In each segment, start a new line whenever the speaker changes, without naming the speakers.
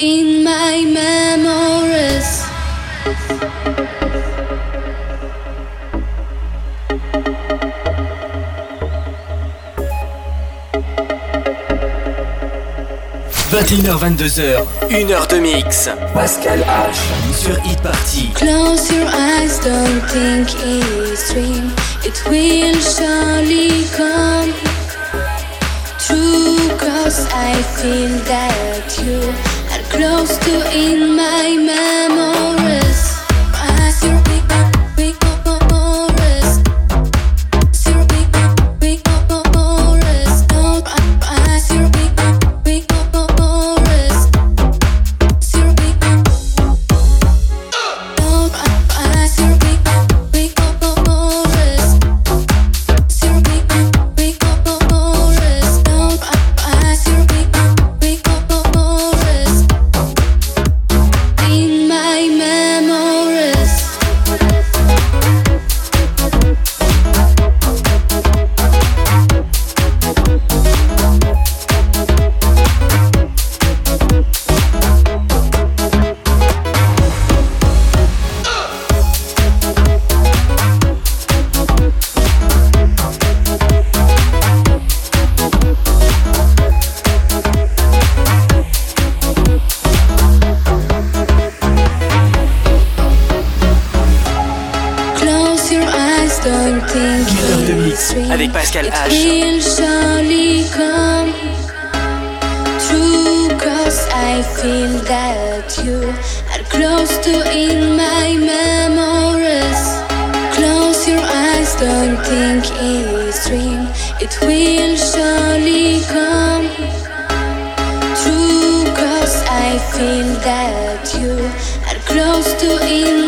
in my memories.
« 21h-22h, 1 heure de mix. Pascal H. sur Hit Party.
Close your eyes, don't think it's dream. It will surely come true. Cause I feel that you close to in my
feel that you are close to
in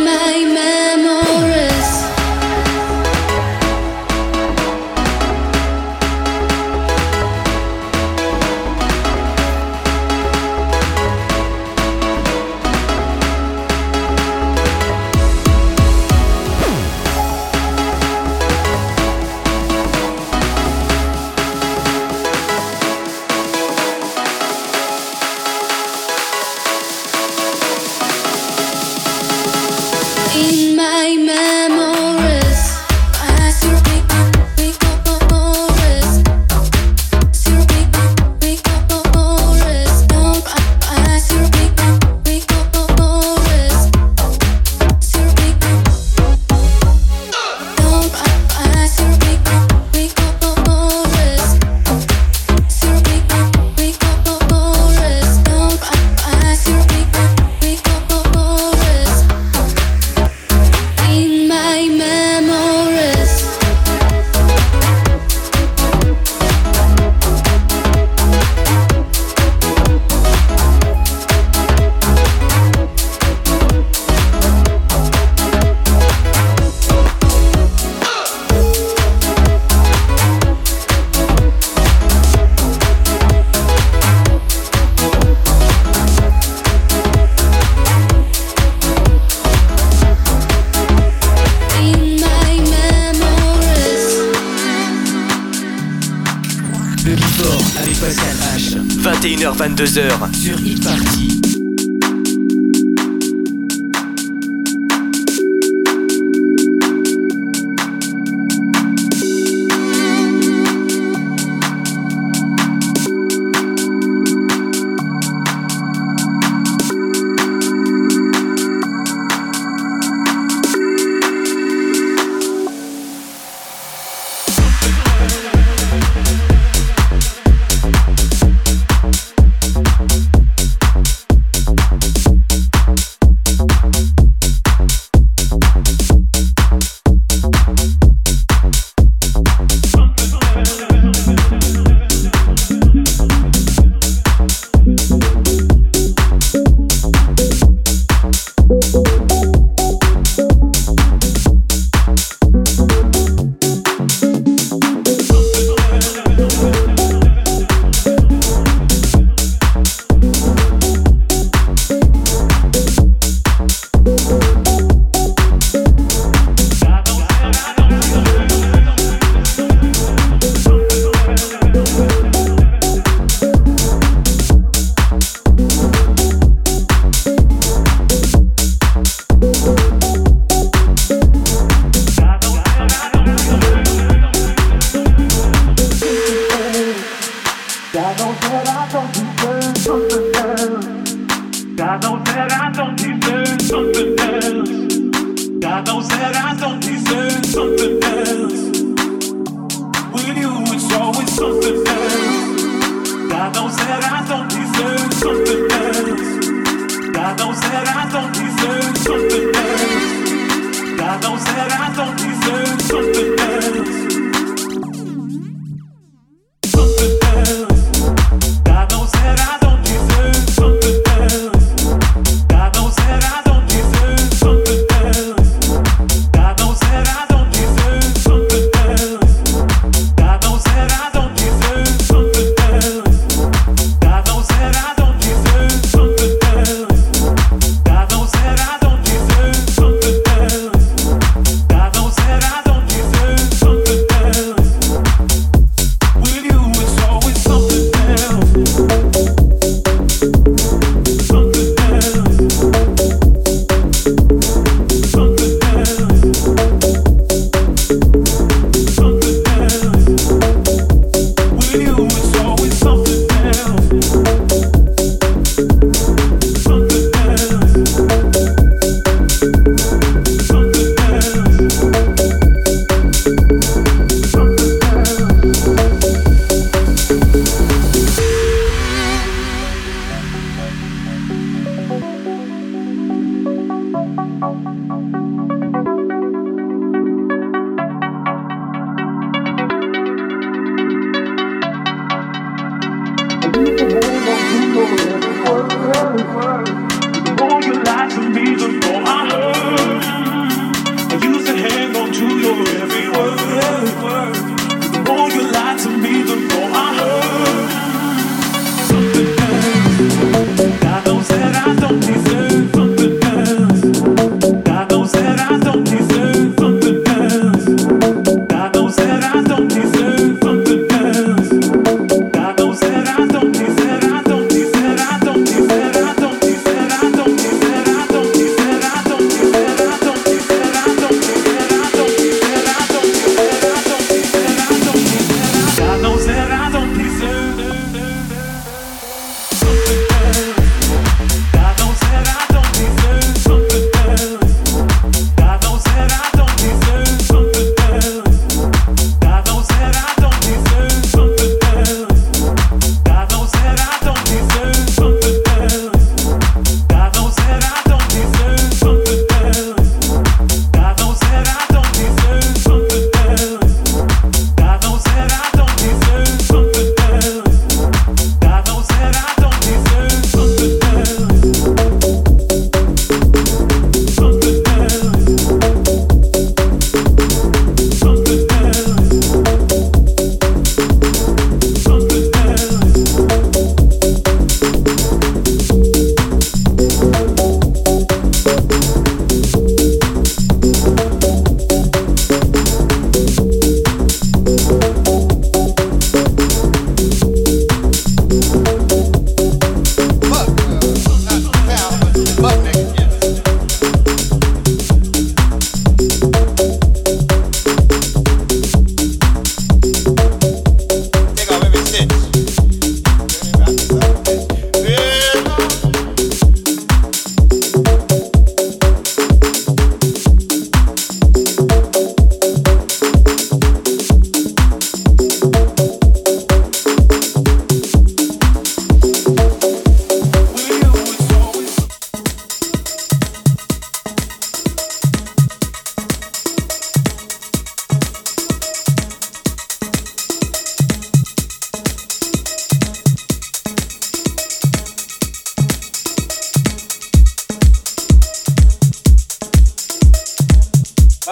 22h sur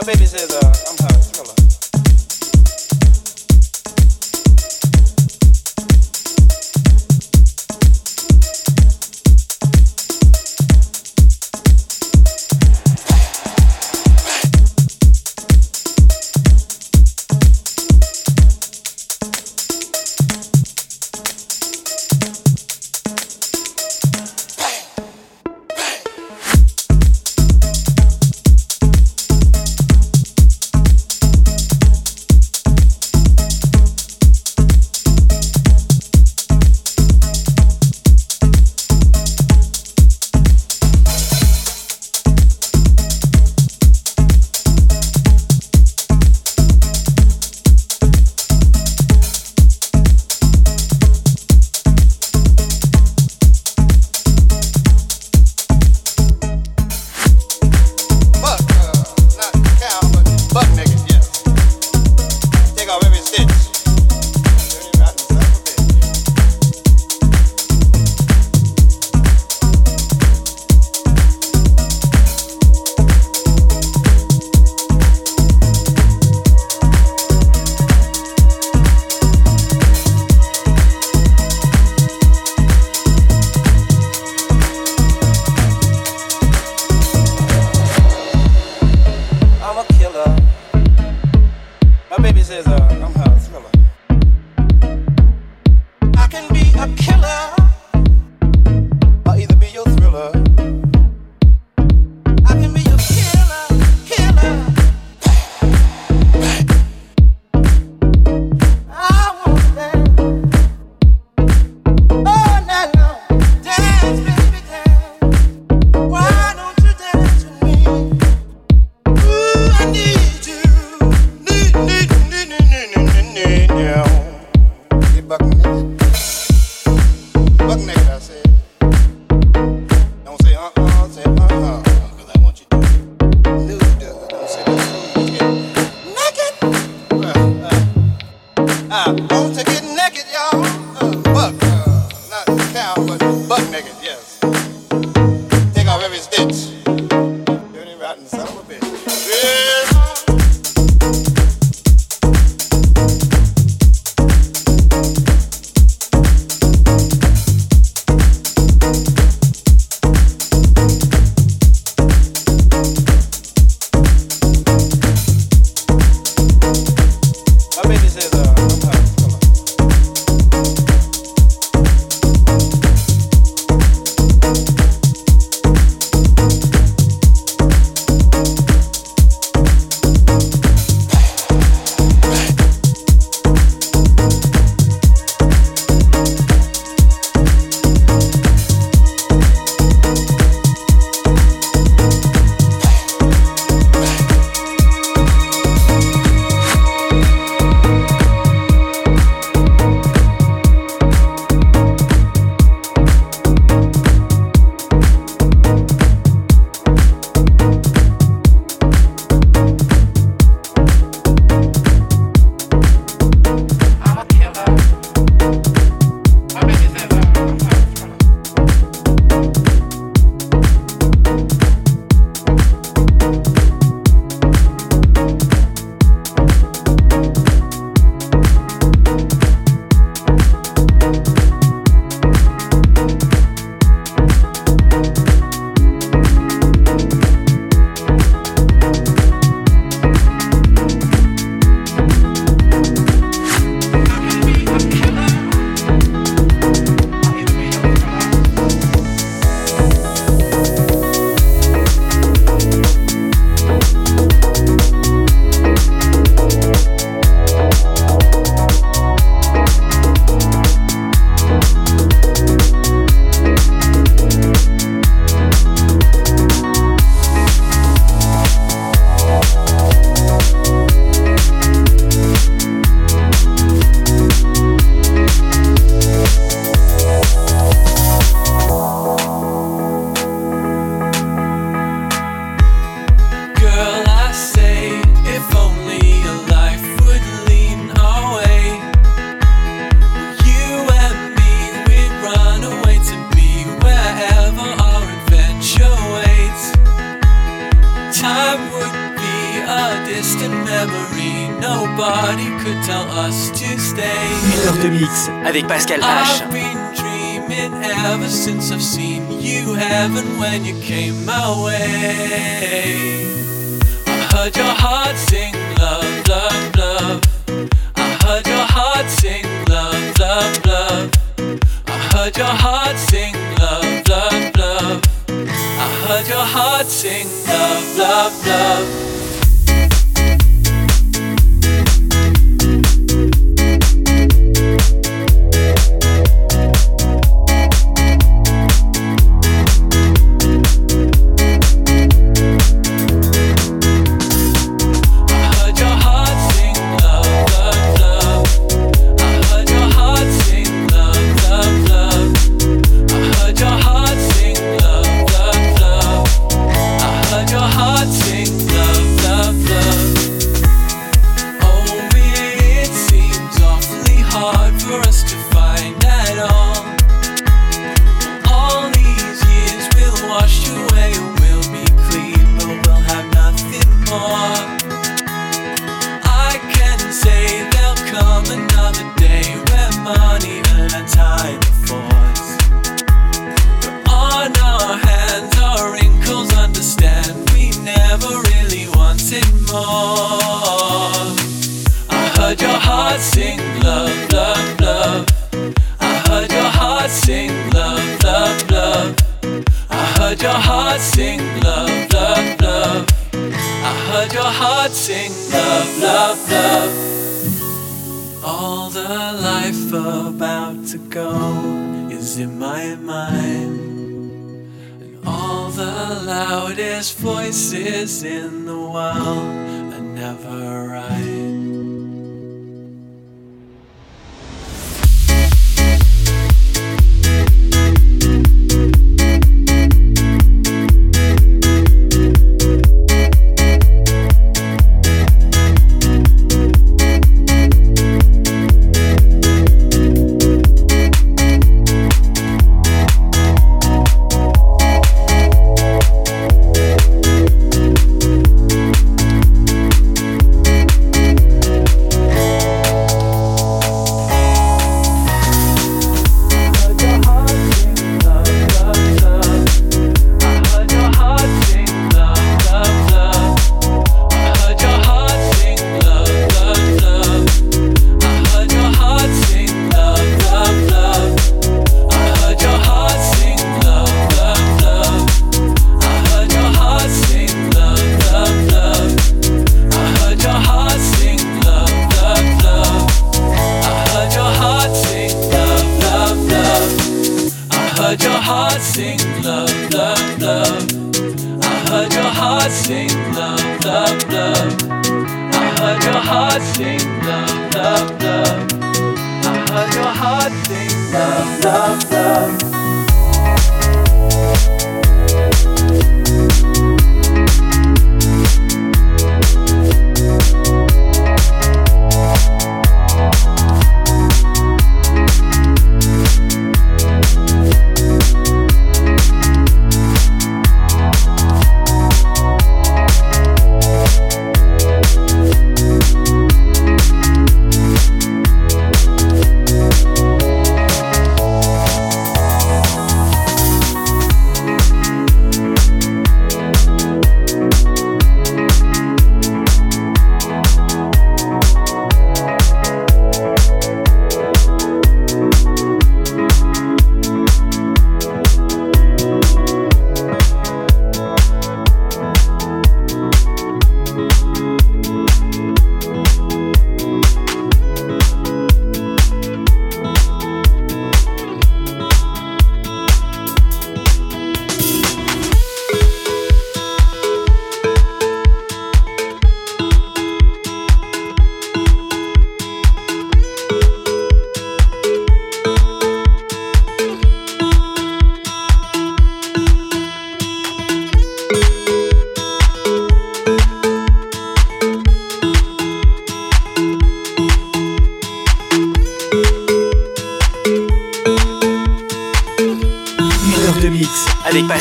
My baby says, uh, I'm her. Hello.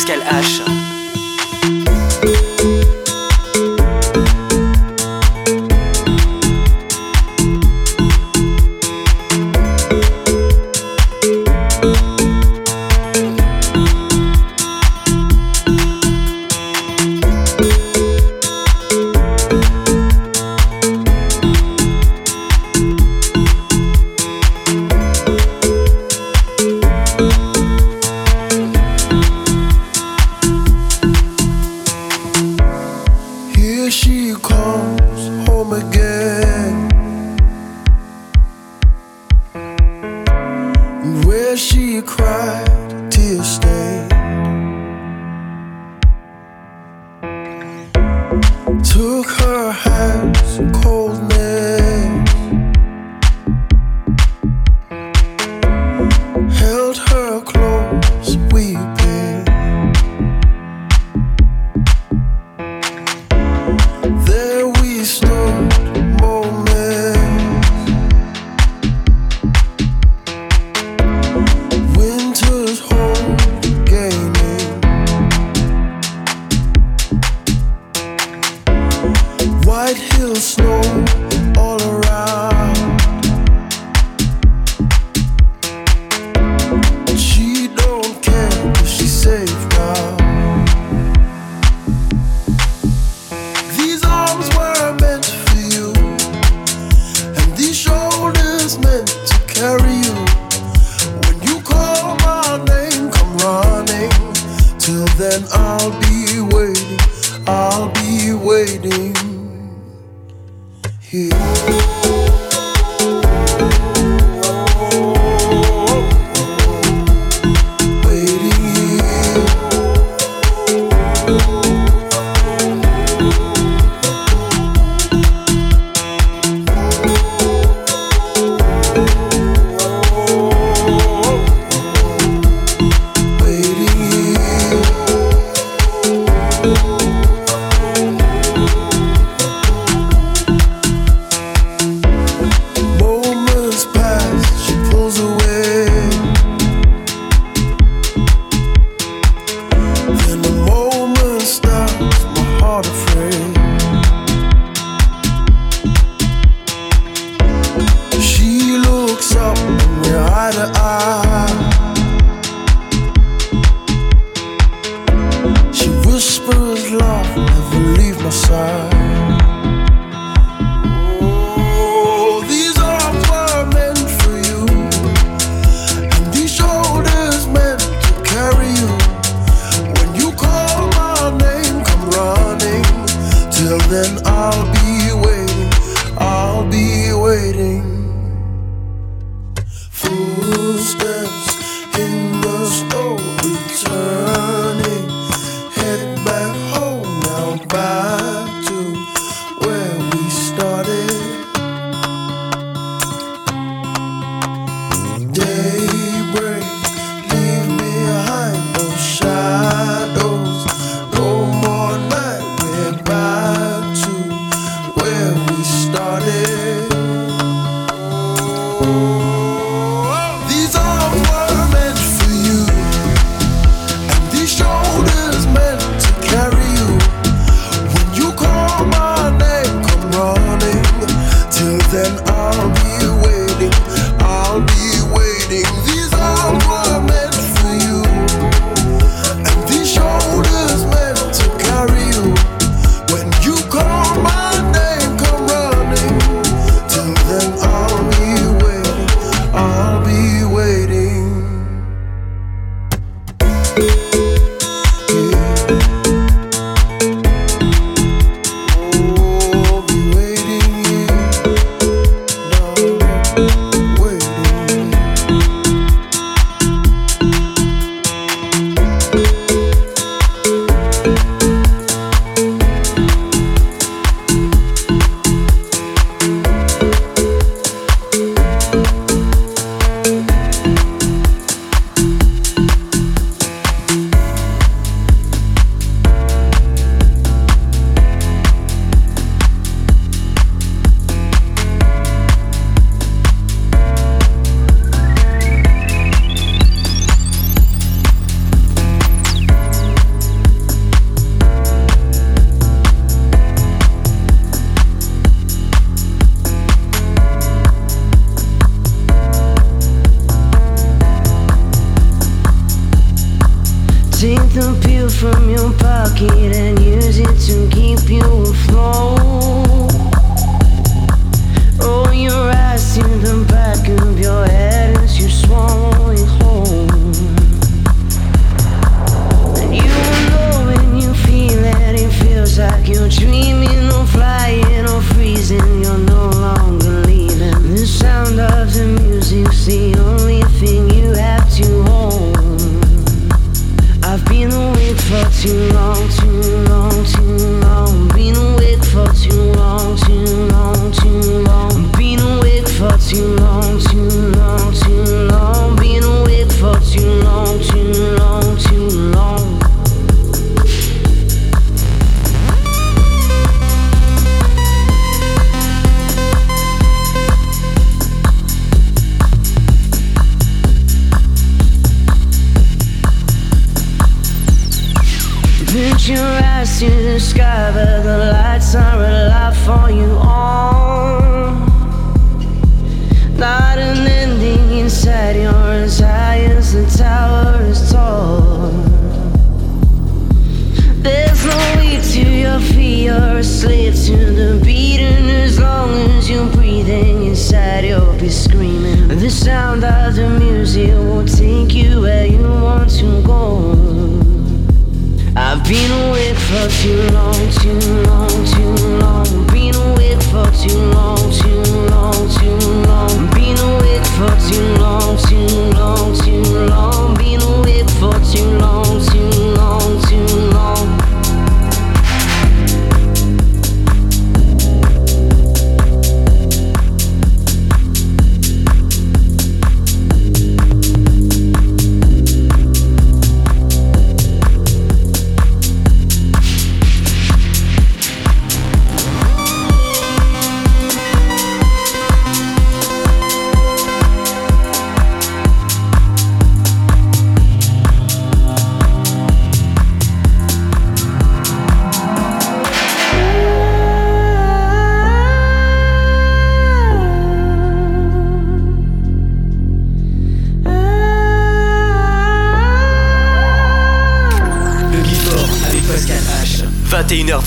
Footsteps in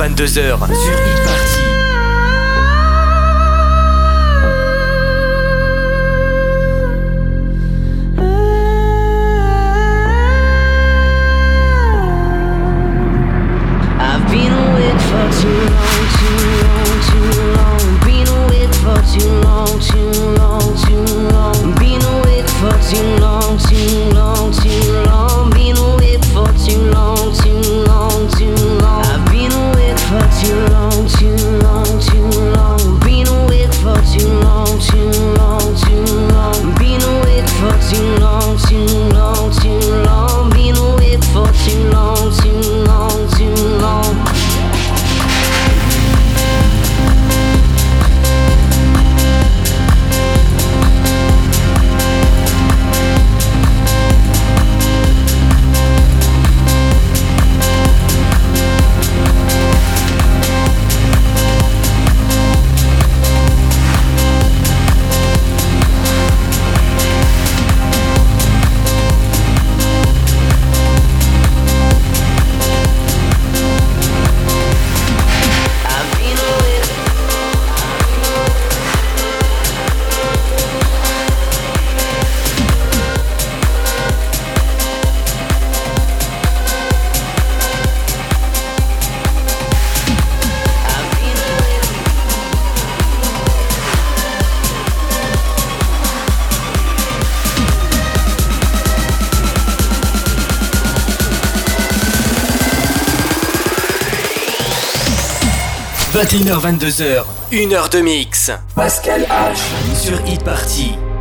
22h 21h22h, 1h de mix. Pascal H. Sur e Party.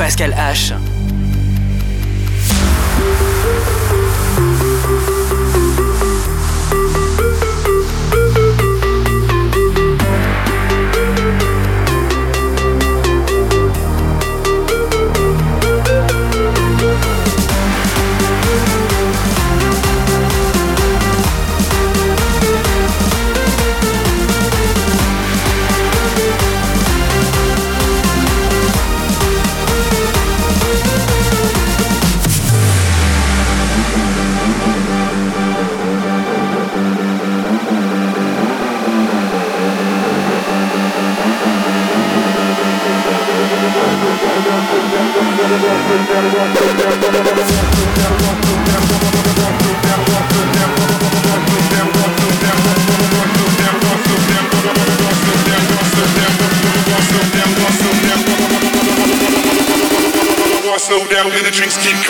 Pascal H.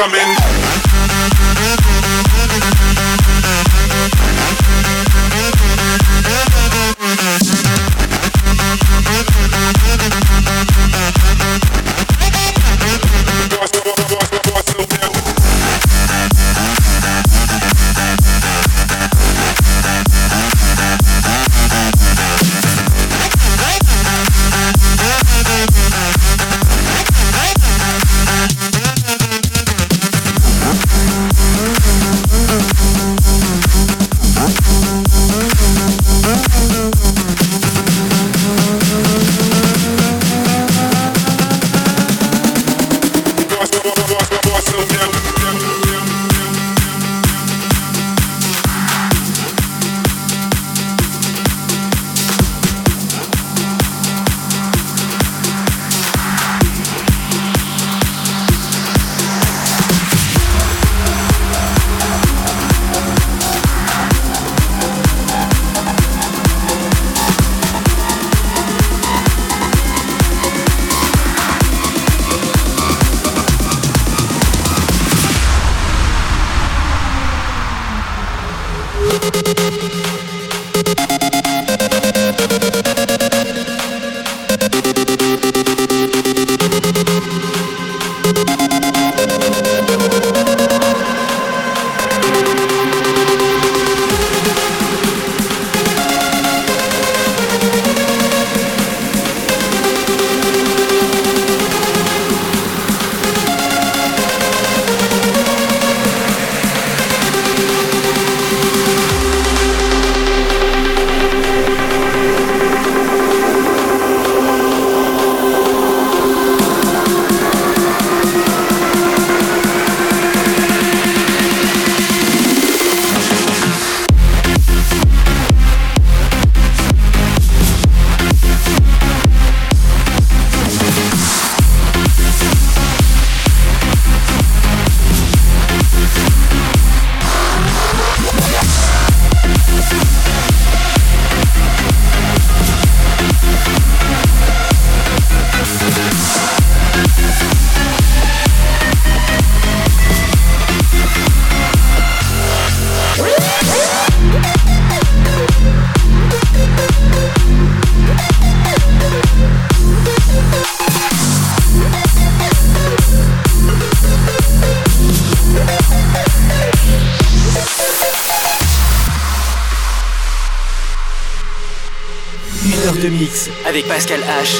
coming.
Pascal H.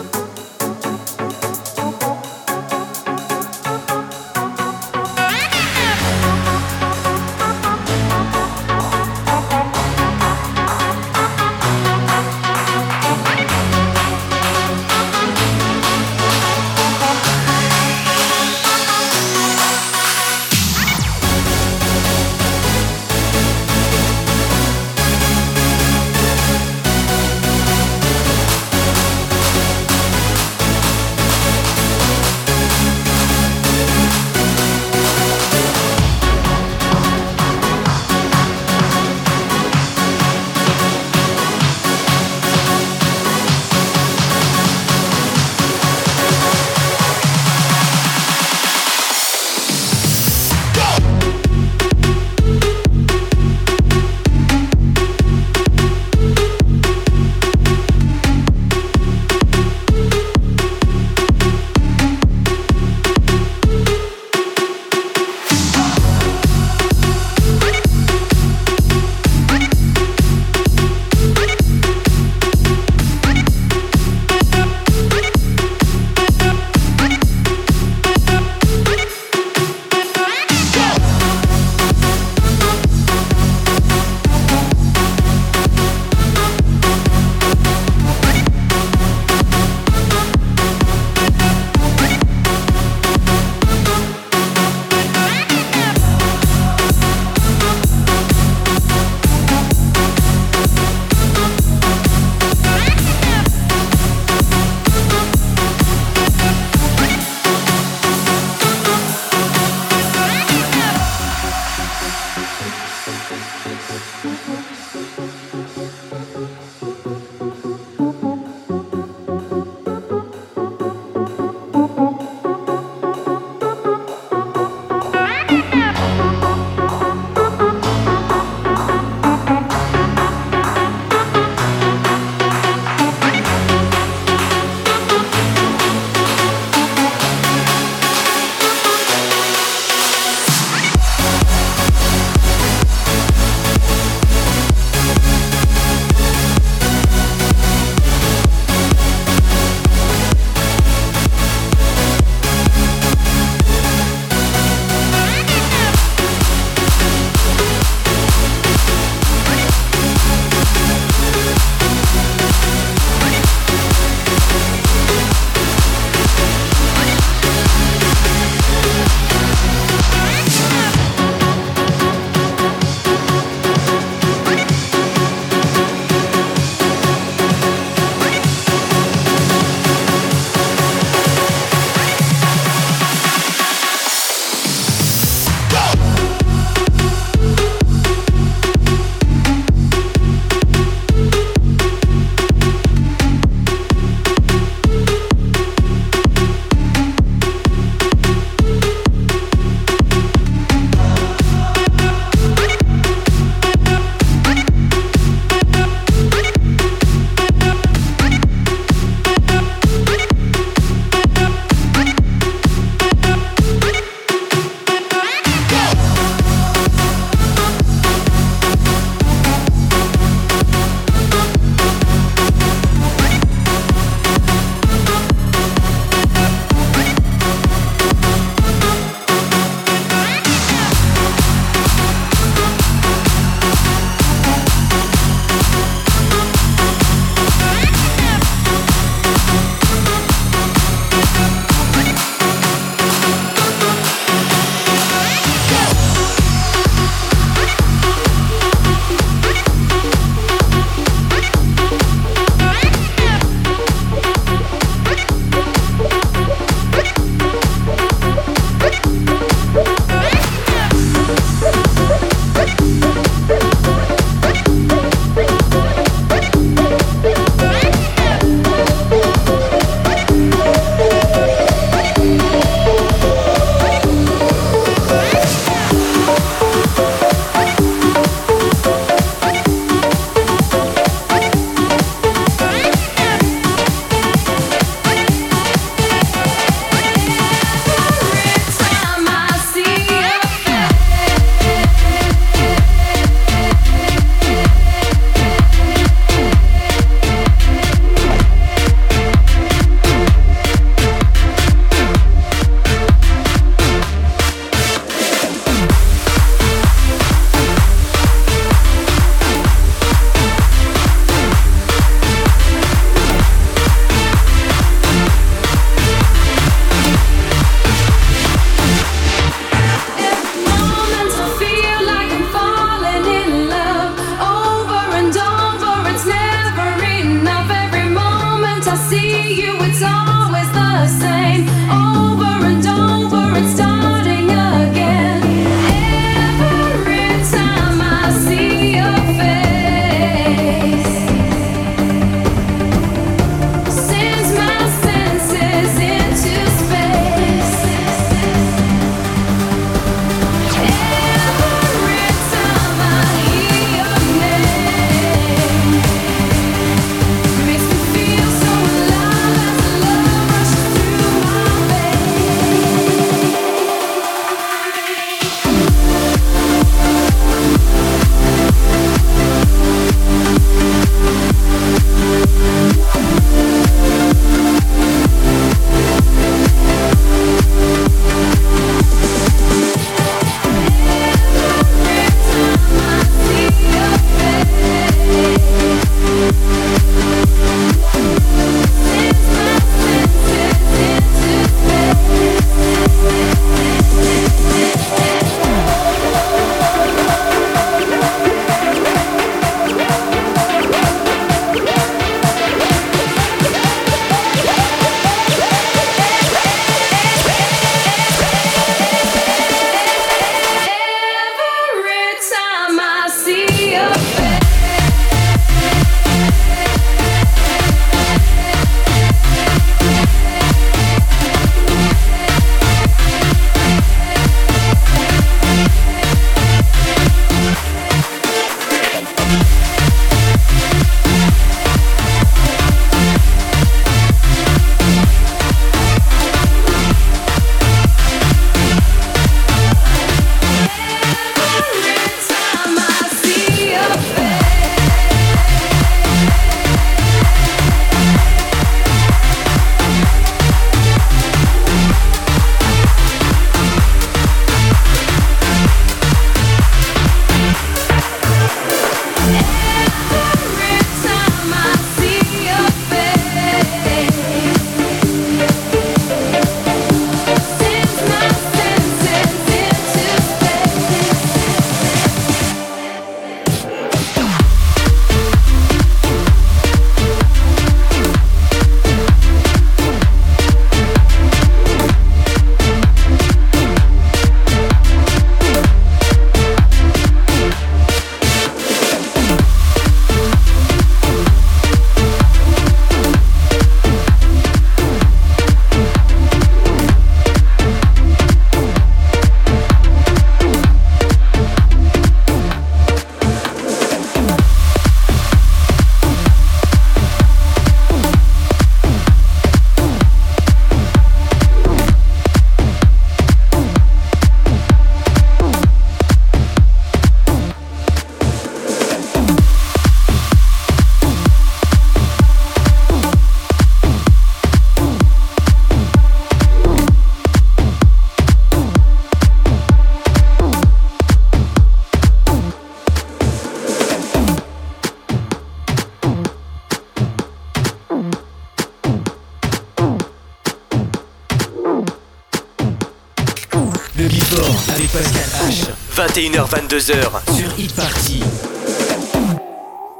22h.